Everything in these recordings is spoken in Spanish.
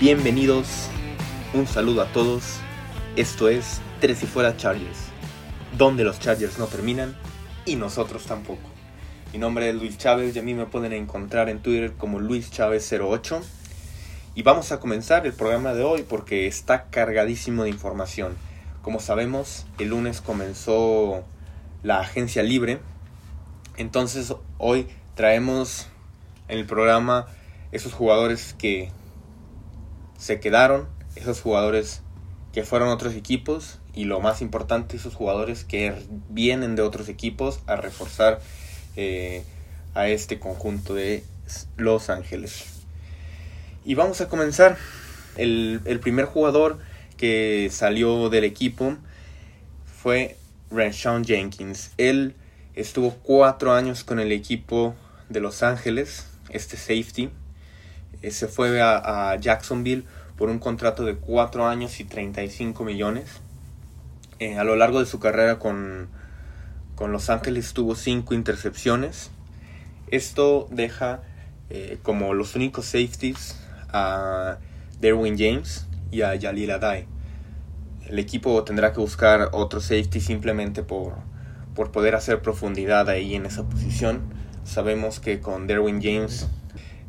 Bienvenidos, un saludo a todos. Esto es Tres y Fuera Chargers, donde los Chargers no terminan y nosotros tampoco. Mi nombre es Luis Chávez y a mí me pueden encontrar en Twitter como Luis Chávez08. Y vamos a comenzar el programa de hoy porque está cargadísimo de información. Como sabemos, el lunes comenzó la agencia libre. Entonces hoy traemos en el programa esos jugadores que se quedaron, esos jugadores que fueron otros equipos y lo más importante, esos jugadores que vienen de otros equipos a reforzar eh, a este conjunto de Los Ángeles. Y vamos a comenzar. El, el primer jugador que salió del equipo fue Renshawn Jenkins. Él estuvo cuatro años con el equipo de Los Ángeles, este safety. Se fue a, Jacksonville por un contrato de 4 años y 35 millones. Eh, a lo largo de su carrera con, con Los Ángeles tuvo 5 intercepciones. Esto deja eh, como los únicos safeties a Derwin James y a Jalil Adai. El equipo tendrá que buscar otro safety simplemente por, por poder hacer profundidad ahí en esa posición. Sabemos que con Derwin James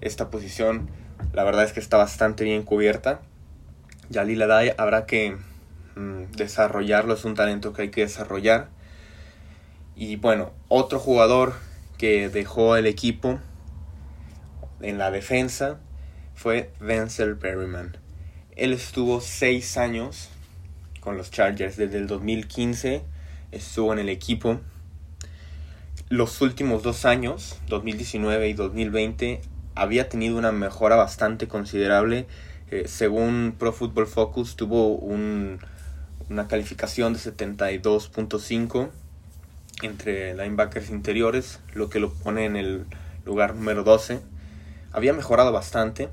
esta posición la verdad es que está bastante bien cubierta. Yalil Adai habrá que mm, desarrollarlo, es un talento que hay que desarrollar. Y bueno, otro jugador que dejó el equipo en la defensa fue Denzel Perryman. Él estuvo seis años con los Chargers desde el 2015, estuvo en el equipo. Los últimos dos años, 2019 y 2020, había tenido una mejora bastante considerable. Eh, según Pro Football Focus, tuvo una calificación de 72.5 entre linebackers interiores, lo que lo pone en el lugar número 12. Había mejorado bastante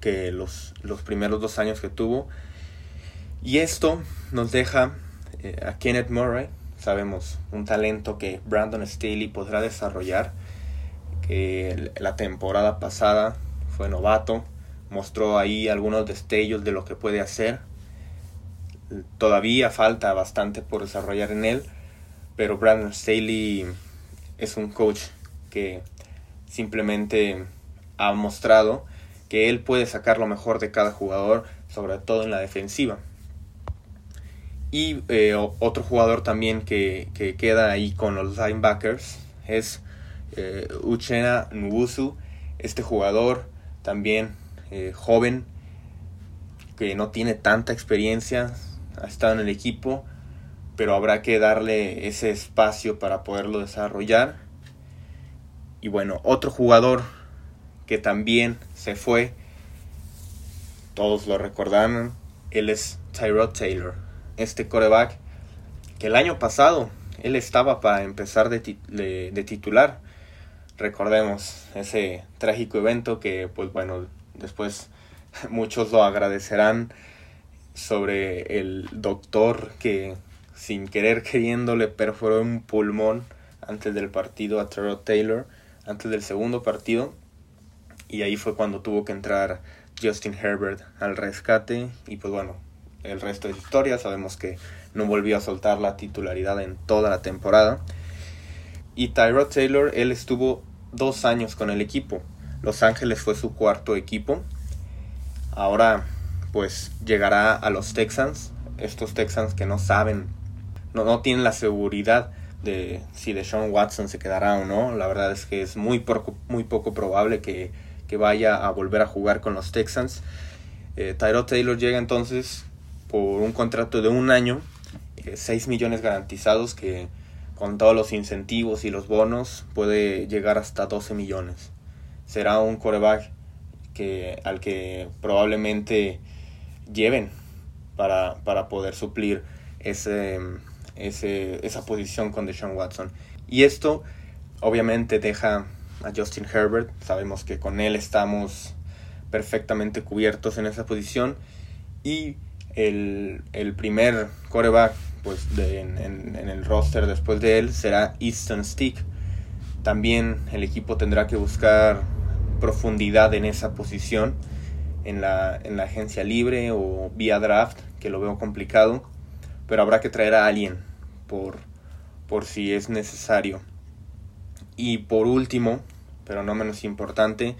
que los, los primeros dos años que tuvo. Y esto nos deja eh, a Kenneth Murray, sabemos, un talento que Brandon Staley podrá desarrollar la temporada pasada fue novato, mostró ahí algunos destellos de lo que puede hacer. Todavía falta bastante por desarrollar en él, pero Brandon Staley es un coach que simplemente ha mostrado que él puede sacar lo mejor de cada jugador, sobre todo en la defensiva. Y eh, otro jugador también que, que, queda ahí con los linebackers es eh, Uchena Nwusu, este jugador también eh, joven, que no tiene tanta experiencia, ha estado en el equipo, pero habrá que darle ese espacio para poderlo desarrollar. Y bueno, otro jugador que también se fue, todos lo recordarán, él es Tyrod Taylor, este coreback que el año pasado él estaba para empezar de titular, recordemos ese trágico evento que pues bueno después muchos lo agradecerán sobre el doctor que sin querer queriendo le perforó un pulmón antes del partido a Terrell Taylor antes del segundo partido. Y ahí fue cuando tuvo que entrar Justin Herbert al rescate. Y pues bueno el resto es historia. Sabemos que no volvió a soltar la titularidad en toda la temporada. Y Tyrod Taylor él estuvo dos años con el equipo. Los Ángeles fue su cuarto equipo. Ahora pues llegará a los Texans. Estos Texans que no saben, no, no tienen la seguridad de si Deshaun Watson se quedará o no. La verdad es que es muy poco, muy poco probable que, vaya a volver a jugar con los Texans. Eh, Tyrod Taylor llega entonces por un contrato de un año, 6 eh, millones garantizados que con todos los incentivos y los bonos puede llegar hasta 12 millones. Será un coreback que, al que probablemente lleven para, poder suplir ese, ese, esa posición con Deshaun Watson. Y esto obviamente deja a Justin Herbert. Sabemos que con él estamos perfectamente cubiertos en esa posición. Y el, el primer coreback pues de, en, el roster después de él será Easton Stick. También el equipo tendrá que buscar profundidad en esa posición en la, en la agencia libre o vía draft, que lo veo complicado, pero habrá que traer a alguien por, por si es necesario. Y por último, pero no menos importante,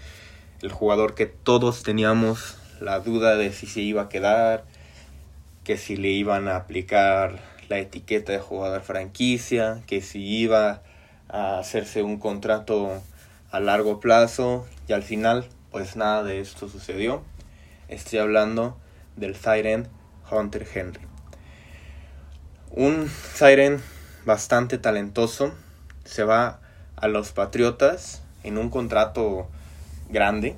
el jugador que todos teníamos la duda de si se iba a quedar, que si le iban a aplicar la etiqueta de jugador franquicia, que si iba a hacerse un contrato a largo plazo y al final pues nada de esto sucedió. Estoy hablando del Siren Hunter Henry. Un Siren bastante talentoso se va a los Patriotas en un contrato grande.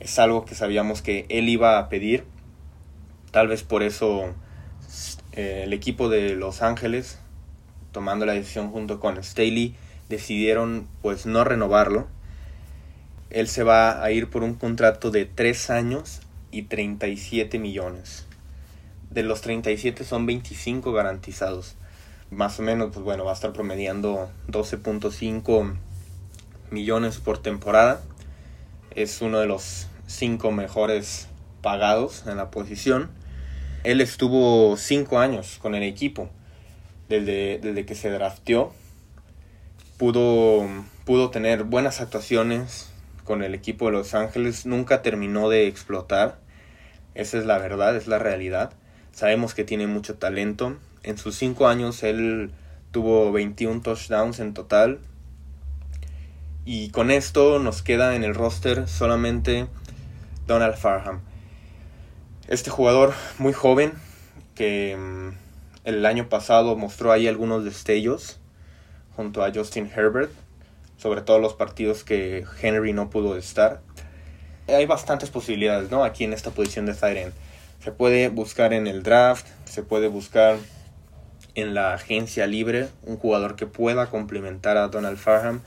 Es algo que sabíamos que él iba a pedir. Tal vez por eso eh, el equipo de Los Ángeles, tomando la decisión junto con Staley, decidieron pues no renovarlo. Él se va a ir por un contrato de 3 años y 37 millones. De los 37 son 25 garantizados. Más o menos, pues bueno, va a estar promediando 12.5 millones por temporada. Es uno de los 5 mejores pagados en la posición. Él estuvo 5 años con el equipo. Desde, desde que se drafteó pudo, pudo tener buenas actuaciones con el equipo de Los Ángeles, nunca terminó de explotar. Esa es la verdad, es la realidad. Sabemos que tiene mucho talento. En sus cinco años él tuvo 21 touchdowns en total. Y con esto nos queda en el roster solamente Donald Farham. Este jugador muy joven que mm, el año pasado mostró ahí algunos destellos junto a Justin Herbert, sobre todo los partidos que Henry no pudo estar. Hay bastantes posibilidades, ¿no? Aquí en esta posición de Tyren. Se puede buscar en el draft, se puede buscar en la agencia libre un jugador que pueda complementar a Donald Farham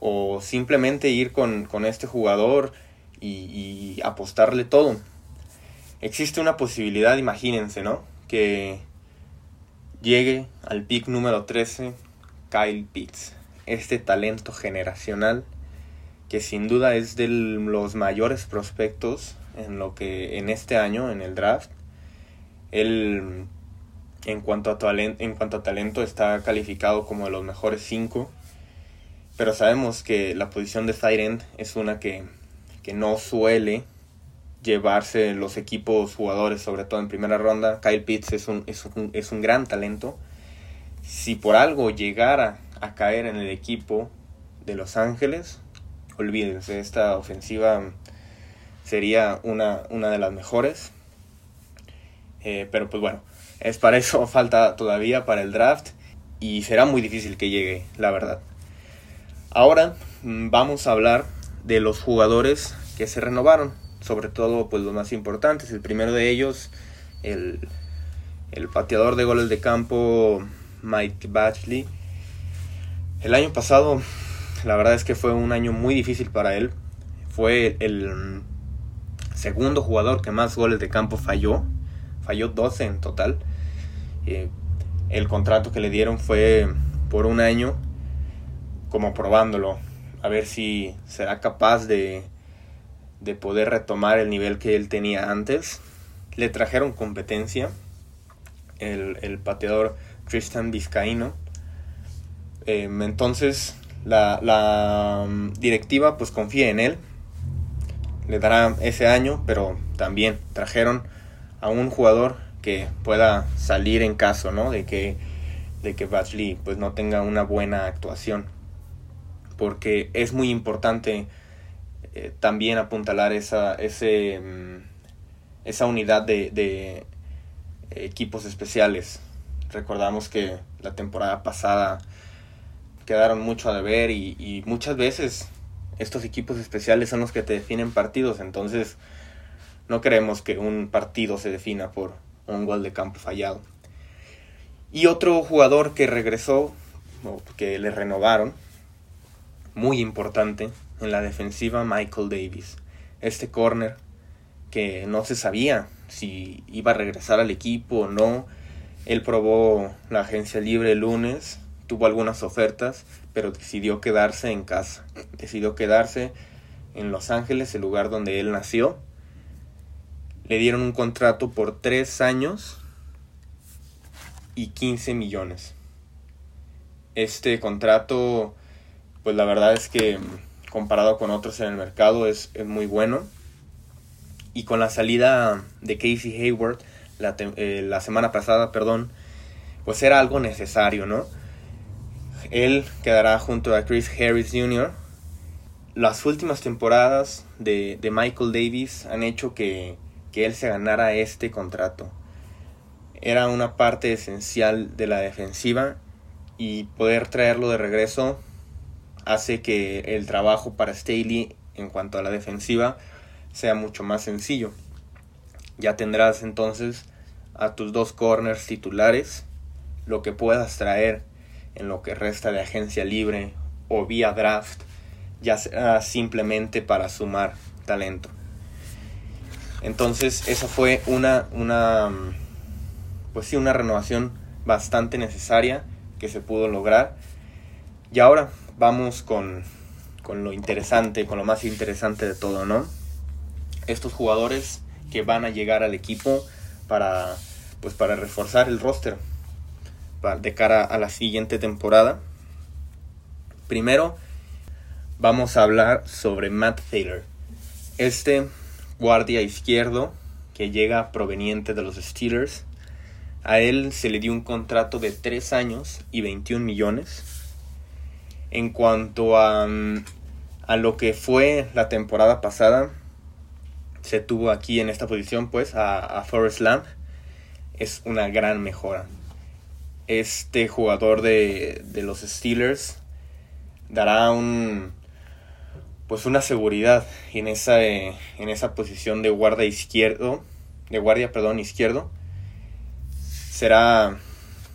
o simplemente ir con, este jugador y, apostarle todo. Existe una posibilidad, imagínense, ¿no? Que llegue al pick número 13 Kyle Pitts, este talento generacional que sin duda es de los mayores prospectos en lo que en este año en el draft él en cuanto a talento en cuanto a talento está calificado como de los mejores cinco pero sabemos que la posición de side es una que, que no suele llevarse los equipos jugadores sobre todo en primera ronda Kyle Pitts es un, es un, es un gran talento si por algo llegara a caer en el equipo de Los Ángeles, olvídense, esta ofensiva sería una, una de las mejores. Eh, pero pues bueno, es para eso falta todavía para el draft y será muy difícil que llegue, la verdad. Ahora mm, vamos a hablar de los jugadores que se renovaron, sobre todo pues los más importantes. El primero de ellos, el, el pateador de goles de campo Mike Batchley. El año pasado, la verdad es que fue un año muy difícil para él. Fue el segundo jugador que más goles de campo falló. Falló 12 en total. Eh, el contrato que le dieron fue por un año, como probándolo, a ver si será capaz de, de poder retomar el nivel que él tenía antes. Le trajeron competencia. El, el pateador Tristan Vizcaíno. Em, entonces la, mm, directiva pues confía en él. Le dará ese año, pero también trajeron a un jugador que pueda salir en caso, ¿no? De que, de que Batchley pues no tenga una buena actuación. Porque es muy importante eh, también apuntalar esa, ese, mm, esa unidad de, equipos especiales Recordamos que la temporada pasada quedaron mucho a deber y, muchas veces estos equipos especiales son los que te definen partidos, entonces no queremos que un partido se defina por un gol de campo fallado. Y otro jugador que regresó, que le renovaron, muy importante en la defensiva, Michael Davis. Este corner que no se sabía si iba a regresar al equipo o no, él probó la agencia libre el lunes, tuvo algunas ofertas, pero decidió quedarse en casa. Decidió quedarse en Los Ángeles, el lugar donde él nació. le dieron un contrato por 3 años y 15 millones. Este contrato, pues la verdad es que comparado con otros en el mercado es, muy bueno. Y con la salida de Casey Hayward la, eh, la semana pasada, perdón, pues era algo necesario, ¿no? Él quedará junto a Chris Harris Jr. Las últimas temporadas de, Michael Davis han hecho que, que él se ganara este contrato. Era una parte esencial de la defensiva y poder traerlo de regreso hace que el trabajo para Staley en cuanto a la defensiva sea mucho más sencillo. Ya tendrás entonces a tus dos corners titulares, lo que puedas traer en lo que resta de agencia libre o vía draft, ya sea simplemente para sumar talento. Entonces, esa fue una, una, pues sí, una renovación bastante necesaria que se pudo lograr. Y ahora vamos con, con lo interesante, con lo más interesante de todo, ¿no? Estos jugadores que van a llegar al equipo para, pues para reforzar el roster de cara a la siguiente temporada. Primero, vamos a hablar sobre Matt Taylor. Este guardia izquierdo que llega proveniente de los Steelers. A él se le dio un contrato de 3 años y 21 millones. En cuanto a, a lo que fue la temporada pasada, se tuvo aquí en esta posición pues a, a Forrest Lamp. Es una gran mejora este jugador de, los Steelers dará un pues una seguridad en esa en esa posición de guardia izquierdo de guardia perdón izquierdo será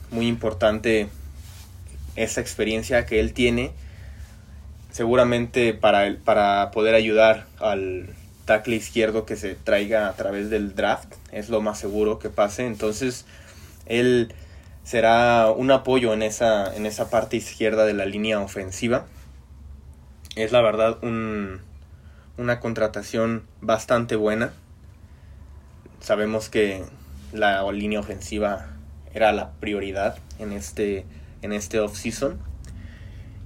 muy importante esa experiencia que él tiene seguramente para para poder ayudar al tackle izquierdo que se traiga a través del draft es lo más seguro que pase entonces él será un apoyo en esa, en esa parte izquierda de la línea ofensiva. Es la verdad un, una contratación bastante buena. Sabemos que la línea ofensiva era la prioridad en este, en este off-season.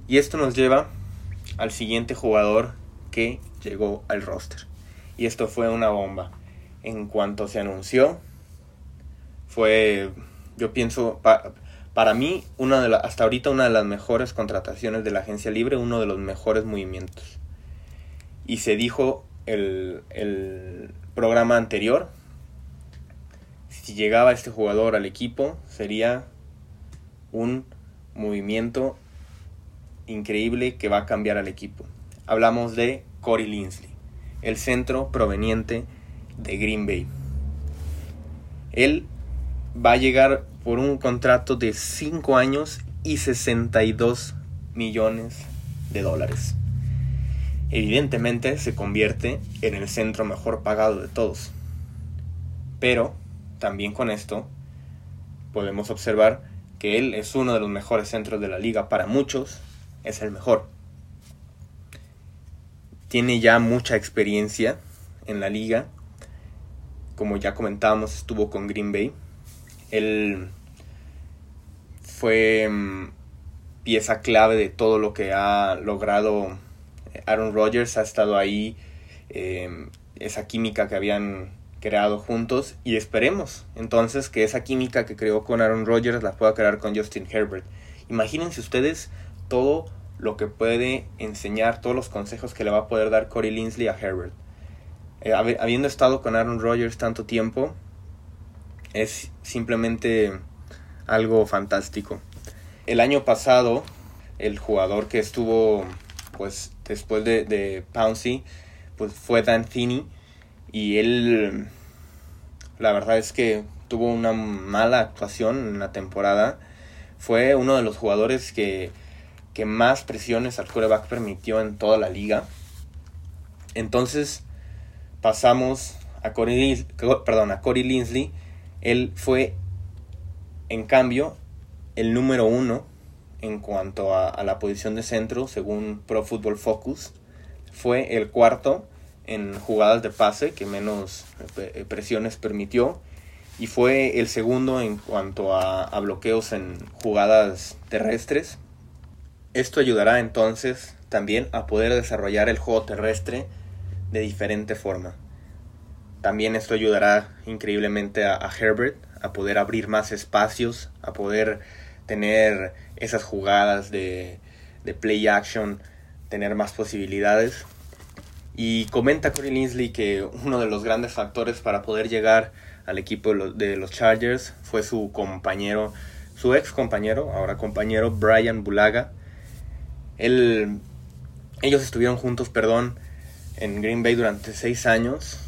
Y esto nos lleva al siguiente jugador que llegó al roster. Y esto fue una bomba. En cuanto se anunció, fue yo pienso, para mí, una de hasta ahorita una de las mejores contrataciones de la agencia libre, uno de los mejores movimientos. Y se dijo el, el programa anterior, si llegaba este jugador al equipo, sería un movimiento increíble que va a cambiar al equipo. Hablamos de Corey Linsley, el centro proveniente de Green Bay. Él va a llegar por un contrato de 5 años y 62 millones de dólares. Evidentemente se convierte en el centro mejor pagado de todos. Pero también con esto podemos observar que él es uno de los mejores centros de la liga. Para muchos es el mejor. Tiene ya mucha experiencia en la liga. Como ya comentábamos, estuvo con Green Bay él fue mm, pieza clave de todo lo que ha logrado Aaron Rodgers, ha estado ahí, em, esa química que habían creado juntos y esperemos entonces que esa química que creó con Aaron Rodgers la pueda crear con Justin Herbert. Imagínense ustedes todo lo que puede enseñar, todos los consejos que le va a poder dar Corey Linsley a Herbert. Eh, habiendo estado con Aaron Rodgers tanto tiempo, es simplemente algo fantástico. El año pasado, el jugador que estuvo, pues, después de, de Pouncy, pues fue Dan Thinney. Y él, la verdad es que tuvo una mala actuación en la temporada. Fue uno de los jugadores que, que más presiones al coreback permitió en toda la liga. Entonces pasamos a Corey, perdón, a Linsley, él fue, en cambio, el número uno en cuanto a, la posición de centro, según Pro Football Focus. Fue el cuarto en jugadas de pase, que menos eh, presiones permitió. Y fue el segundo en cuanto a, a bloqueos en jugadas terrestres. Esto ayudará entonces también a poder desarrollar el juego terrestre de diferente forma. También esto ayudará increíblemente a, Herbert a poder abrir más espacios, a poder tener esas jugadas de, de play action, tener más posibilidades. Y comenta Corey Linsley que uno de los grandes factores para poder llegar al equipo de los Chargers fue su compañero, su ex compañero, ahora compañero Brian Bulaga. Ellos estuvieron juntos, perdón, en Green Bay durante seis años.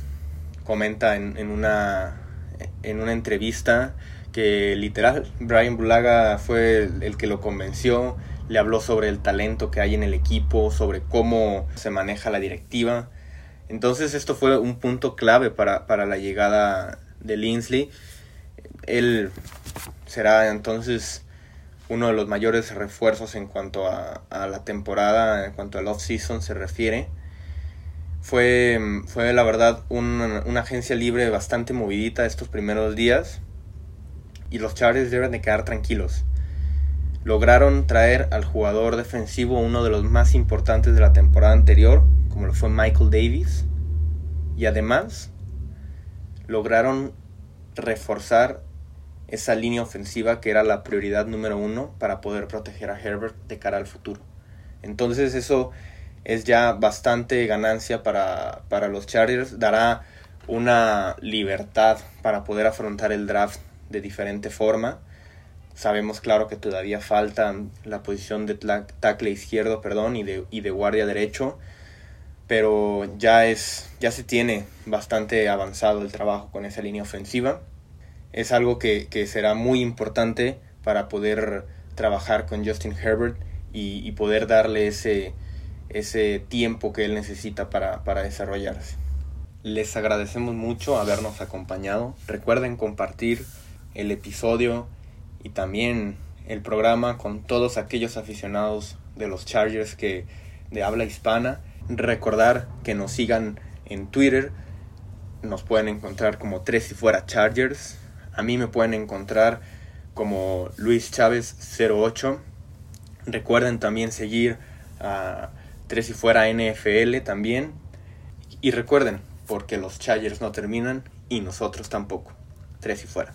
Comenta en, en, una, en una entrevista que literal Brian Bulaga fue el, que lo convenció, le habló sobre el talento que hay en el equipo, sobre cómo se maneja la directiva. Entonces esto fue un punto clave para, para la llegada de Linsley. Él será entonces uno de los mayores refuerzos en cuanto a, a la temporada, en cuanto al off-season se refiere. Fue, fue la verdad una, agencia libre bastante movidita estos primeros días y los Chargers deben de quedar tranquilos. Lograron traer al jugador defensivo uno de los más importantes de la temporada anterior, como lo fue Michael Davis, y además lograron reforzar esa línea ofensiva que era la prioridad número uno para poder proteger a Herbert de cara al futuro. Entonces eso es ya bastante ganancia para, para los Chargers, dará una libertad para poder afrontar el draft de diferente forma. Sabemos claro que todavía falta la posición de tackle izquierdo, perdón, y de, y de guardia derecho, pero ya es ya se tiene bastante avanzado el trabajo con esa línea ofensiva. Es algo que, será muy importante para poder trabajar con Justin Herbert y, y poder darle ese, ese tiempo que él necesita para, para desarrollarse. Les agradecemos mucho habernos acompañado. Recuerden compartir el episodio y también el programa con todos aquellos aficionados de los Chargers que de habla hispana. Recordar que nos sigan en Twitter. Nos pueden encontrar como tres y fuera Chargers. A mí me pueden encontrar como Luis Chávez 08. Recuerden también seguir a Tres y fuera NFL también. Y recuerden, porque los Chargers no terminan y nosotros tampoco. Tres y fuera.